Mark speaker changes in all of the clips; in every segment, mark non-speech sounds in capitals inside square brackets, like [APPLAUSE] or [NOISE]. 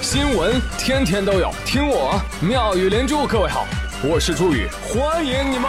Speaker 1: 新闻天天都有，听我妙语连珠。各位好，我是朱宇，欢迎你们！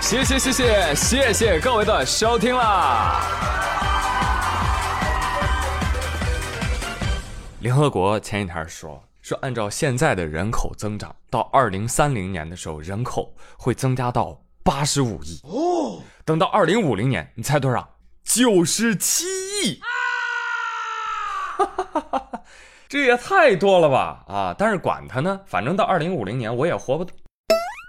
Speaker 1: 谢谢谢谢谢谢各位的收听啦！联合国前几天说说，按照现在的人口增长，到二零三零年的时候，人口会增加到八十五亿。哦，等到二零五零年，你猜多少？九十七亿！哈哈哈哈哈，这也太多了吧？啊！但是管他呢，反正到二零五零年我也活不，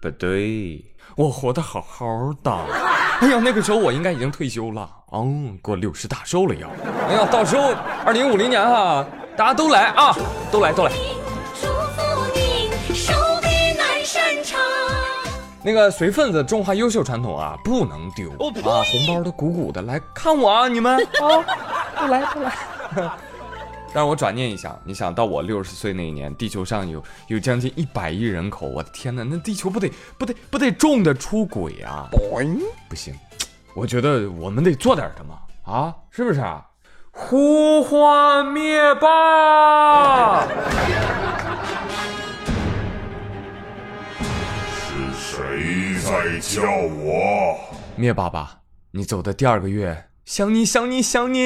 Speaker 1: 不对。我活得好好的，哎呀，那个时候我应该已经退休了，嗯，过六十大寿了要。哎呀，到时候二零五零年哈，大家都来啊，都来都来。那个随份子，中华优秀传统啊，不能丢啊，红包都鼓鼓的，来看我啊，你们啊，[LAUGHS] 不来不来。[LAUGHS] 让我转念一想，你想到我六十岁那一年，地球上有有将近一百亿人口，我的天哪，那地球不得不得不得重的出轨啊！不行，我觉得我们得做点什么啊，是不是啊？呼唤灭霸！
Speaker 2: 谁在叫我？
Speaker 1: 灭霸吧，你走的第二个月，想你想你想你。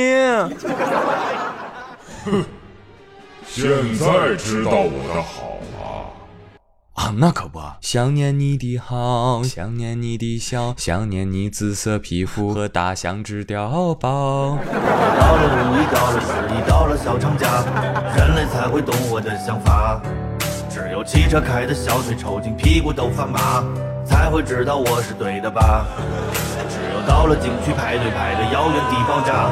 Speaker 2: 哼，[LAUGHS] 现在知道我的好了
Speaker 1: 啊，那可不，想念你的好，想念你的笑，想念你紫色皮肤 [LAUGHS] 和大象之碉堡。到了五一，到了十一，到了小长假，人类才会懂我的想法。只有汽车开的小腿抽筋，屁股都发麻，才会知道我是对的吧。只有到了景区排队排的遥远的爆炸，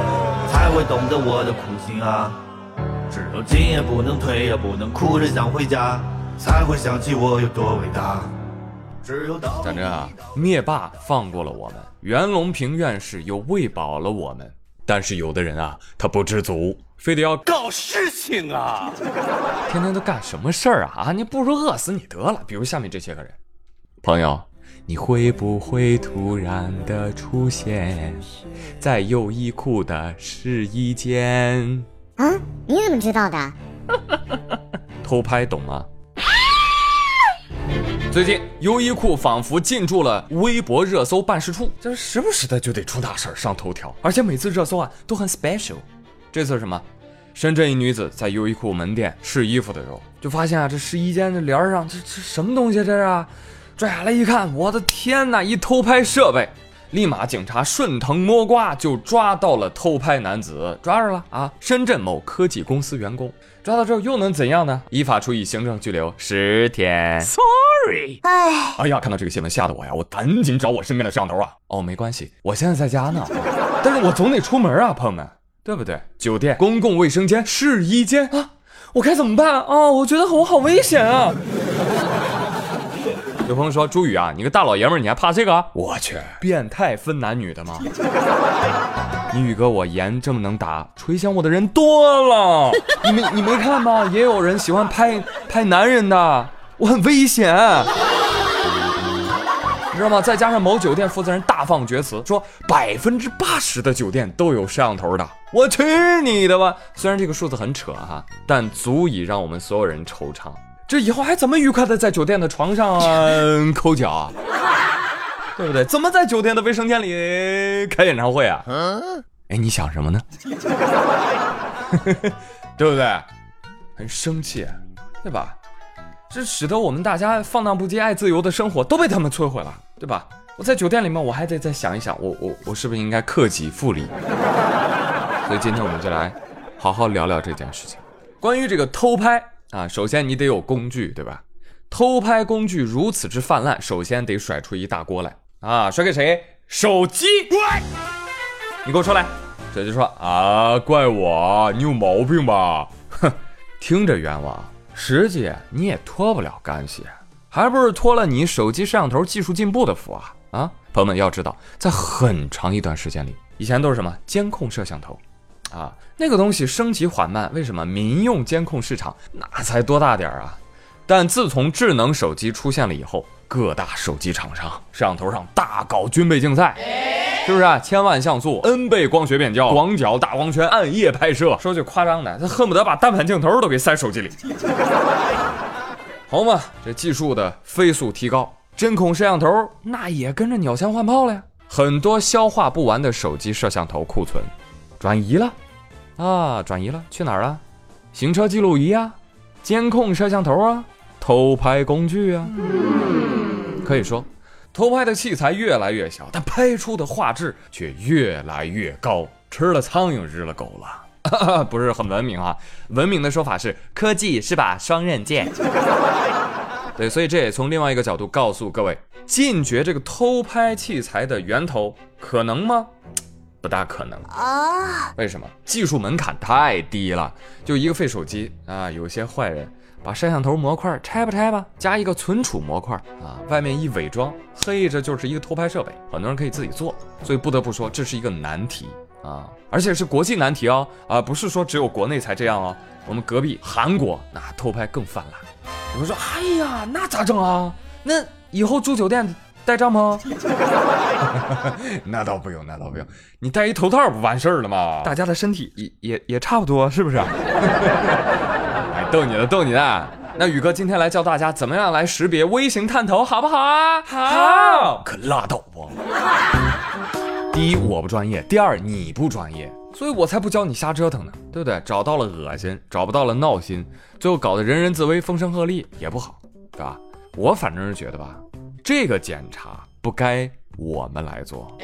Speaker 1: 才会懂得我的苦心啊。只有进也不能退，也不能哭着想回家，才会想起我有多伟大。只有到讲真啊，灭霸放过了我们，袁隆平院士又喂饱了我们，但是有的人啊，他不知足，非得要
Speaker 3: 搞事情啊！[LAUGHS]
Speaker 1: 天天都干什么事儿啊？啊，你不如饿死你得了。比如下面这些个人，朋友，你会不会突然的出现在优衣库的试衣间？
Speaker 4: 啊，你怎么知道的？[LAUGHS]
Speaker 1: 偷拍懂吗？最近优衣库仿佛进驻了微博热搜办事处，就是时不时的就得出大事儿上头条，而且每次热搜啊都很 special。这次什么？深圳一女子在优衣库门店试衣服的时候，就发现啊这试衣间的帘上这这什么东西？这是？拽下来一看，我的天哪！一偷拍设备。立马，警察顺藤摸瓜就抓到了偷拍男子，抓着了啊！深圳某科技公司员工抓到之后又能怎样呢？依法处以行政拘留十天。
Speaker 3: Sorry，
Speaker 1: 哎，哎呀，看到这个新闻吓得我呀，我赶紧找我身边的摄像头啊！哦，没关系，我现在在家呢，[LAUGHS] 但是我总得出门啊，朋友们，对不对？酒店、公共卫生间、试衣间啊，我该怎么办啊？我觉得我好危险啊！有朋友说：“朱宇啊，你个大老爷们儿，你还怕这个？我去，变态分男女的吗？[LAUGHS] 你宇哥我盐这么能打，垂涎我的人多了。你没你没看吗？也有人喜欢拍拍男人的，我很危险，你知道吗？再加上某酒店负责人大放厥词，说百分之八十的酒店都有摄像头的。我去你的吧！虽然这个数字很扯哈，但足以让我们所有人惆怅。”这以后还怎么愉快的在酒店的床上 [LAUGHS] 抠脚啊？对不对？怎么在酒店的卫生间里开演唱会啊？嗯哎，你想什么呢？[LAUGHS] 对不对？很生气，对吧？这使得我们大家放荡不羁、爱自由的生活都被他们摧毁了，对吧？我在酒店里面，我还得再想一想，我我我是不是应该克己复礼？所以今天我们就来好好聊聊这件事情，关于这个偷拍。啊，首先你得有工具，对吧？偷拍工具如此之泛滥，首先得甩出一大锅来啊！甩给谁？手机！你给我出来！这就说啊，怪我，你有毛病吧？哼，听着冤枉，实际你也脱不了干系，还不是托了你手机摄像头技术进步的福啊！啊，朋友们要知道，在很长一段时间里，以前都是什么监控摄像头。啊，那个东西升级缓慢，为什么？民用监控市场那才多大点儿啊！但自从智能手机出现了以后，各大手机厂商摄像头上大搞军备竞赛，是不是啊？千万像素、N 倍光学变焦、广角大光圈、暗夜拍摄，说句夸张的，他恨不得把单反镜头都给塞手机里。[LAUGHS] 好嘛，这技术的飞速提高，针孔摄像头那也跟着鸟枪换炮了呀。很多消化不完的手机摄像头库存转移了啊，转移了，去哪儿了？行车记录仪啊，监控摄像头啊，偷拍工具啊。可以说，偷拍的器材越来越小，但拍出的画质却越来越高，吃了苍蝇日了狗了，[LAUGHS] 不是很文明啊。文明的说法是，科技是把双刃剑。[LAUGHS] 对，所以这也从另外一个角度告诉各位，禁绝这个偷拍器材的源头可能吗？不大可能啊！为什么？技术门槛太低了，就一个废手机啊，有些坏人把摄像头模块拆吧拆吧，加一个存储模块啊，外面一伪装，嘿，这就是一个偷拍设备，很多人可以自己做，所以不得不说这是一个难题啊，而且是国际难题哦，啊，不是说只有国内才这样哦，我们隔壁韩国那偷拍更泛滥。有人说，哎呀，那咋整啊？那以后住酒店。带帐篷？[LAUGHS] 那倒不用，那倒不用，你戴一头套不完事儿了吗？大家的身体也也也差不多，是不是？[LAUGHS] 哎，逗你的，逗你的。那宇哥今天来教大家怎么样来识别微型探头，好不好啊？好，可拉倒吧？第一，我不专业；第二，你不专业，所以我才不教你瞎折腾呢，对不对？找到了恶心，找不到了闹心，最后搞得人人自危，风声鹤唳，也不好，对吧？我反正是觉得吧。这个检查不该我们来做，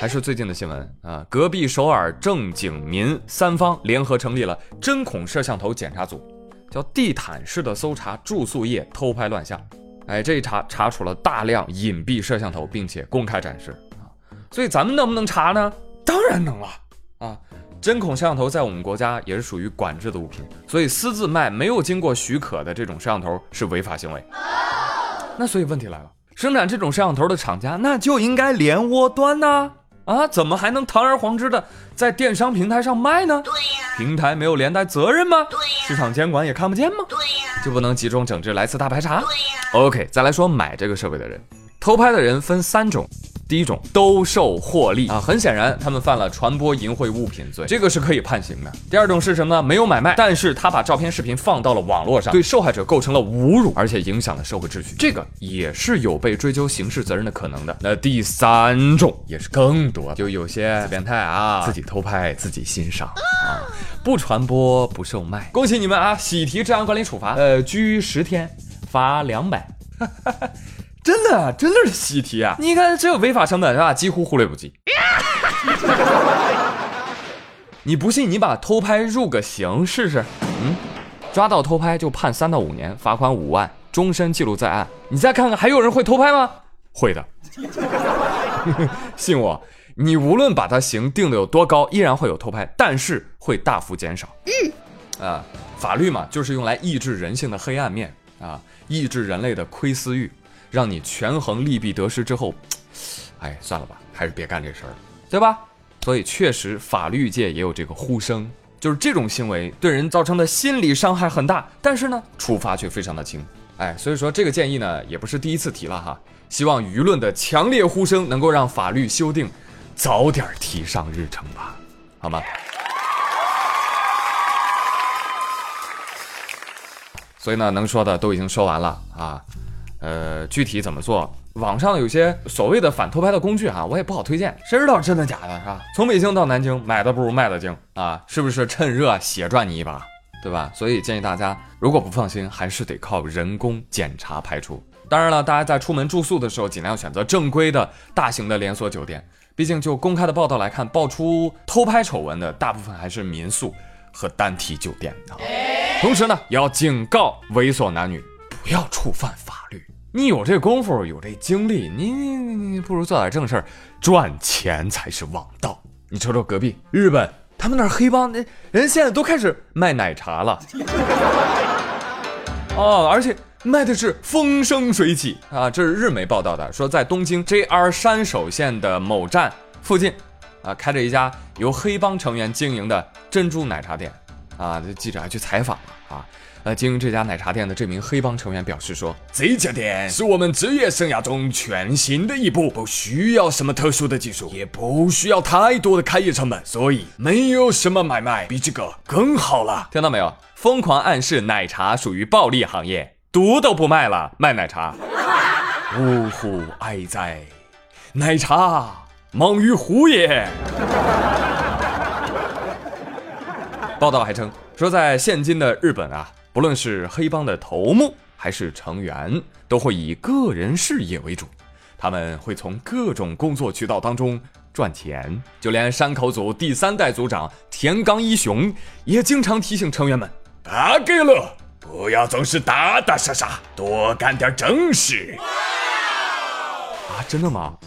Speaker 1: 还是最近的新闻啊？隔壁首尔正景民三方联合成立了针孔摄像头检查组，叫地毯式的搜查住宿业偷拍乱象。哎，这一查查处了大量隐蔽摄像头，并且公开展示啊。所以咱们能不能查呢？当然能了啊！针孔摄像头在我们国家也是属于管制的物品，所以私自卖没有经过许可的这种摄像头是违法行为。那所以问题来了，生产这种摄像头的厂家那就应该连窝端呐，啊，怎么还能堂而皇之的在电商平台上卖呢？对呀，平台没有连带责任吗？对呀，市场监管也看不见吗？对呀，就不能集中整治来次大排查？对呀，OK，再来说买这个设备的人，偷拍的人分三种。第一种兜售获利啊，很显然他们犯了传播淫秽物品罪，这个是可以判刑的。第二种是什么呢？没有买卖，但是他把照片、视频放到了网络上，对受害者构成了侮辱，而且影响了社会秩序，这个也是有被追究刑事责任的可能的。那第三种也是更多，就有些变态啊，自己偷拍自己欣赏啊，不传播不售卖。恭喜你们啊，喜提治安管理处罚，呃，拘十天，罚两百。[LAUGHS] 真的，真的是习题啊！你看，这个违法成本是吧？几乎忽略不计。[LAUGHS] 你不信，你把偷拍入个刑试试。嗯，抓到偷拍就判三到五年，罚款五万，终身记录在案。你再看看，还有人会偷拍吗？会的。[LAUGHS] 信我，你无论把他刑定的有多高，依然会有偷拍，但是会大幅减少。嗯，啊，法律嘛，就是用来抑制人性的黑暗面啊，抑制人类的窥私欲。让你权衡利弊得失之后，[TSK] 哎，算了吧，还是别干这事儿了，对吧？所以确实，法律界也有这个呼声，就是这种行为对人造成的心理伤害很大，但是呢，处罚却非常的轻。哎，所以说这个建议呢，也不是第一次提了哈。希望舆论的强烈呼声能够让法律修订早点提上日程吧，好吗？所以呢，能说的都已经说完了啊。呃，具体怎么做？网上有些所谓的反偷拍的工具啊，我也不好推荐，谁知道真的假的，是吧？从北京到南京，买的不如卖的精啊，是不是？趁热血赚你一把，对吧？所以建议大家，如果不放心，还是得靠人工检查排除。当然了，大家在出门住宿的时候，尽量选择正规的大型的连锁酒店。毕竟就公开的报道来看，爆出偷拍丑闻的大部分还是民宿和单体酒店啊。同时呢，也要警告猥琐男女，不要触犯法。你有这功夫，有这精力，你你你你不如做点正事儿，赚钱才是王道。你瞅瞅隔壁日本，他们那黑帮，那人现在都开始卖奶茶了，[LAUGHS] 哦，而且卖的是风生水起啊！这是日媒报道的，说在东京 JR 山手线的某站附近，啊，开着一家由黑帮成员经营的珍珠奶茶店，啊，这记者还去采访了啊。呃，经营这家奶茶店的这名黑帮成员表示说：“这家店是我们职业生涯中全新的一步，不需要什么特殊的技术，也不需要太多的开业成本，所以没有什么买卖比这个更好了。”听到没有？疯狂暗示奶茶属于暴利行业，毒都不卖了，卖奶茶。[LAUGHS] 呜呼哀哉，奶茶忙于虎也。[LAUGHS] 报道还称说，在现今的日本啊，不论是黑帮的头目还是成员，都会以个人事业为主，他们会从各种工作渠道当中赚钱。就连山口组第三代组长田刚一雄也经常提醒成员们：“大给了，不要总是打打杀杀，多干点正事。”啊，真的吗？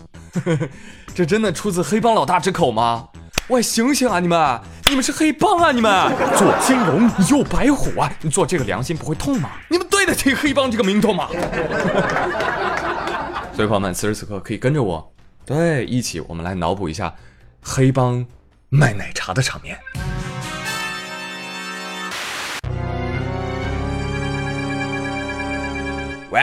Speaker 1: [LAUGHS] 这真的出自黑帮老大之口吗？喂，醒醒啊！你们，你们是黑帮啊！你们左青龙，右白虎啊！你做这个良心不会痛吗？你们对得起黑帮这个名头吗？[LAUGHS] 所以朋友们，此时此刻可以跟着我，对，一起我们来脑补一下黑帮卖奶茶的场面。喂，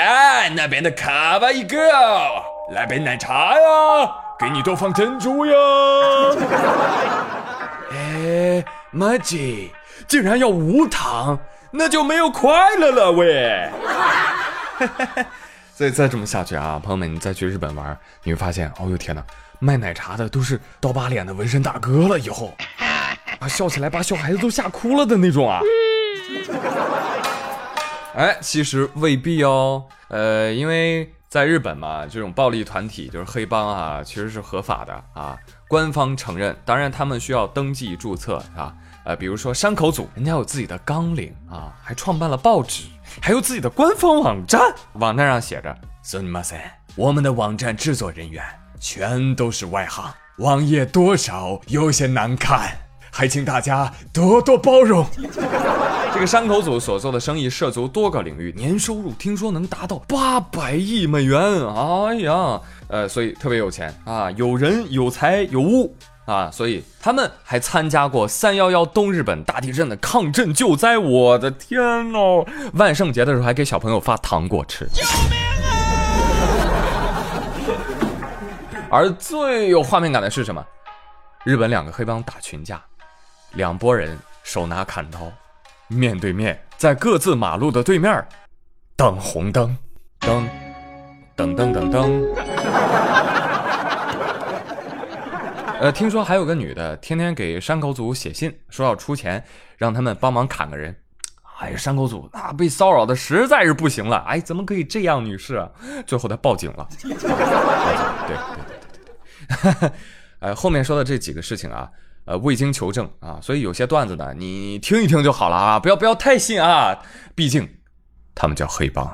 Speaker 1: 那边的卡哇伊 girl，来杯奶茶呀！给你多放珍珠呀！[LAUGHS] 哎，马吉，竟然要无糖，那就没有快乐了喂！再 [LAUGHS] 再这么下去啊，朋友们，你再去日本玩，你会发现，哦呦天哪，卖奶茶的都是刀疤脸的纹身大哥了，以后啊，笑起来把小孩子都吓哭了的那种啊！[LAUGHS] 哎，其实未必哦，呃，因为。在日本嘛，这种暴力团体就是黑帮啊，其实是合法的啊，官方承认。当然，他们需要登记注册啊。呃，比如说山口组，人家有自己的纲领啊，还创办了报纸，还有自己的官方网站。网站上写着：“孙马森，我们的网站制作人员全都是外行，网页多少有些难看，还请大家多多包容。”这个山口组所做的生意涉足多个领域，年收入听说能达到八百亿美元。哎呀，呃，所以特别有钱啊，有人有财有物啊，所以他们还参加过三幺幺东日本大地震的抗震救灾。我的天哦，万圣节的时候还给小朋友发糖果吃。救命啊！而最有画面感的是什么？日本两个黑帮打群架，两拨人手拿砍刀。面对面，在各自马路的对面，等红灯，灯，噔噔噔噔。[LAUGHS] 呃，听说还有个女的，天天给山口组写信，说要出钱让他们帮忙砍个人。哎呀，山口组那被骚扰的实在是不行了。哎，怎么可以这样，女士？最后他报警了。对对对对对。[LAUGHS] 哎，后面说的这几个事情啊。呃，未经求证啊，所以有些段子呢，你听一听就好了啊，不要不要太信啊，毕竟他们叫黑帮，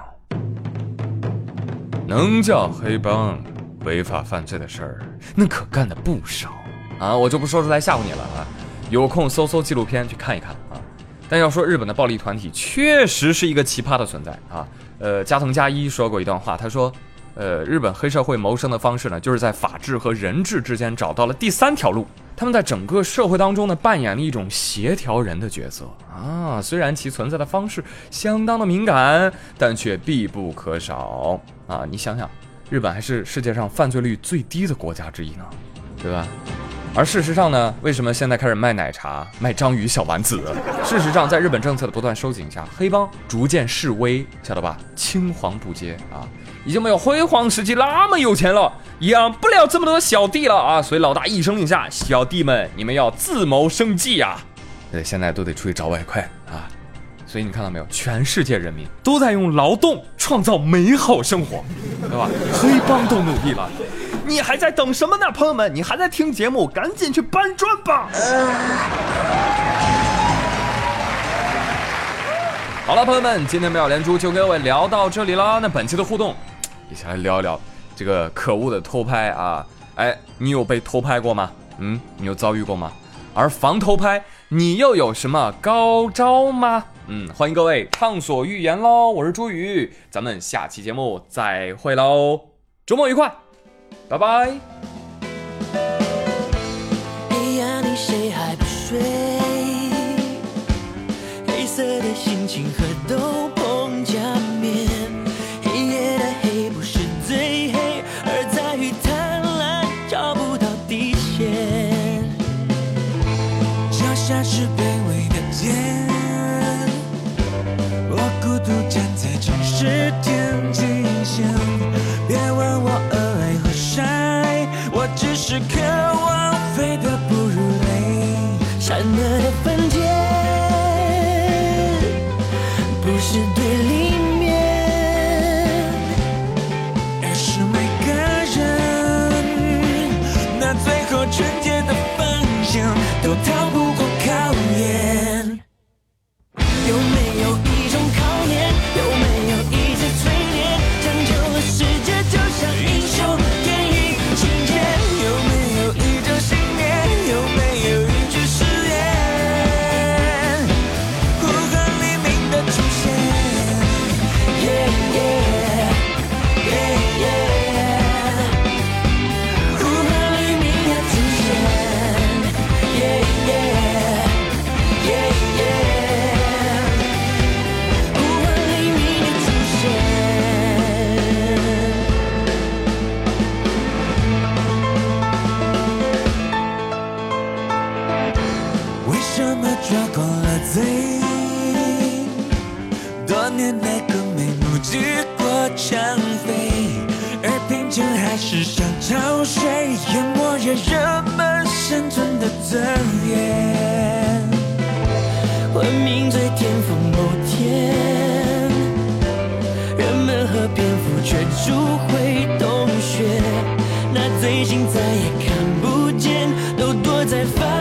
Speaker 1: 能叫黑帮，违法犯罪的事儿那可干的不少啊，我就不说出来吓唬你了啊，有空搜搜纪录片去看一看啊。但要说日本的暴力团体，确实是一个奇葩的存在啊。呃，加藤加一说过一段话，他说，呃，日本黑社会谋生的方式呢，就是在法治和人治之间找到了第三条路。他们在整个社会当中呢，扮演了一种协调人的角色啊。虽然其存在的方式相当的敏感，但却必不可少啊。你想想，日本还是世界上犯罪率最低的国家之一呢，对吧？而事实上呢，为什么现在开始卖奶茶、卖章鱼小丸子？事实上，在日本政策的不断收紧下，黑帮逐渐式微，晓得吧？青黄不接啊。已经没有辉煌时期那么有钱了，养不了这么多小弟了啊！所以老大一声令下，小弟们你们要自谋生计呀！呃，现在都得出去找外快啊！所以你看到没有，全世界人民都在用劳动创造美好生活，对吧？黑帮都努力了，你还在等什么呢？朋友们，你还在听节目，赶紧去搬砖吧！好了，朋友们，今天妙连珠就跟各位聊到这里了。那本期的互动。一起来聊一聊这个可恶的偷拍啊！哎，你有被偷拍过吗？嗯，你有遭遇过吗？而防偷拍，你又有什么高招吗？嗯，欢迎各位畅所欲言喽！我是朱宇，咱们下期节目再会喽，周末愉快，拜拜。星河斗篷加冕，黑夜的黑不是
Speaker 5: 最黑，而在于贪婪找不到底线。
Speaker 6: 脚下是卑微的茧，我孤独站在城市天际线。别问我何来何晒，我只是渴望飞得不如雷，
Speaker 5: 闪那的分界。
Speaker 6: 人们生存的尊严，
Speaker 5: 文明最巅峰某天，人们和蝙蝠却住回洞穴，那最近再也看不见，都躲在房。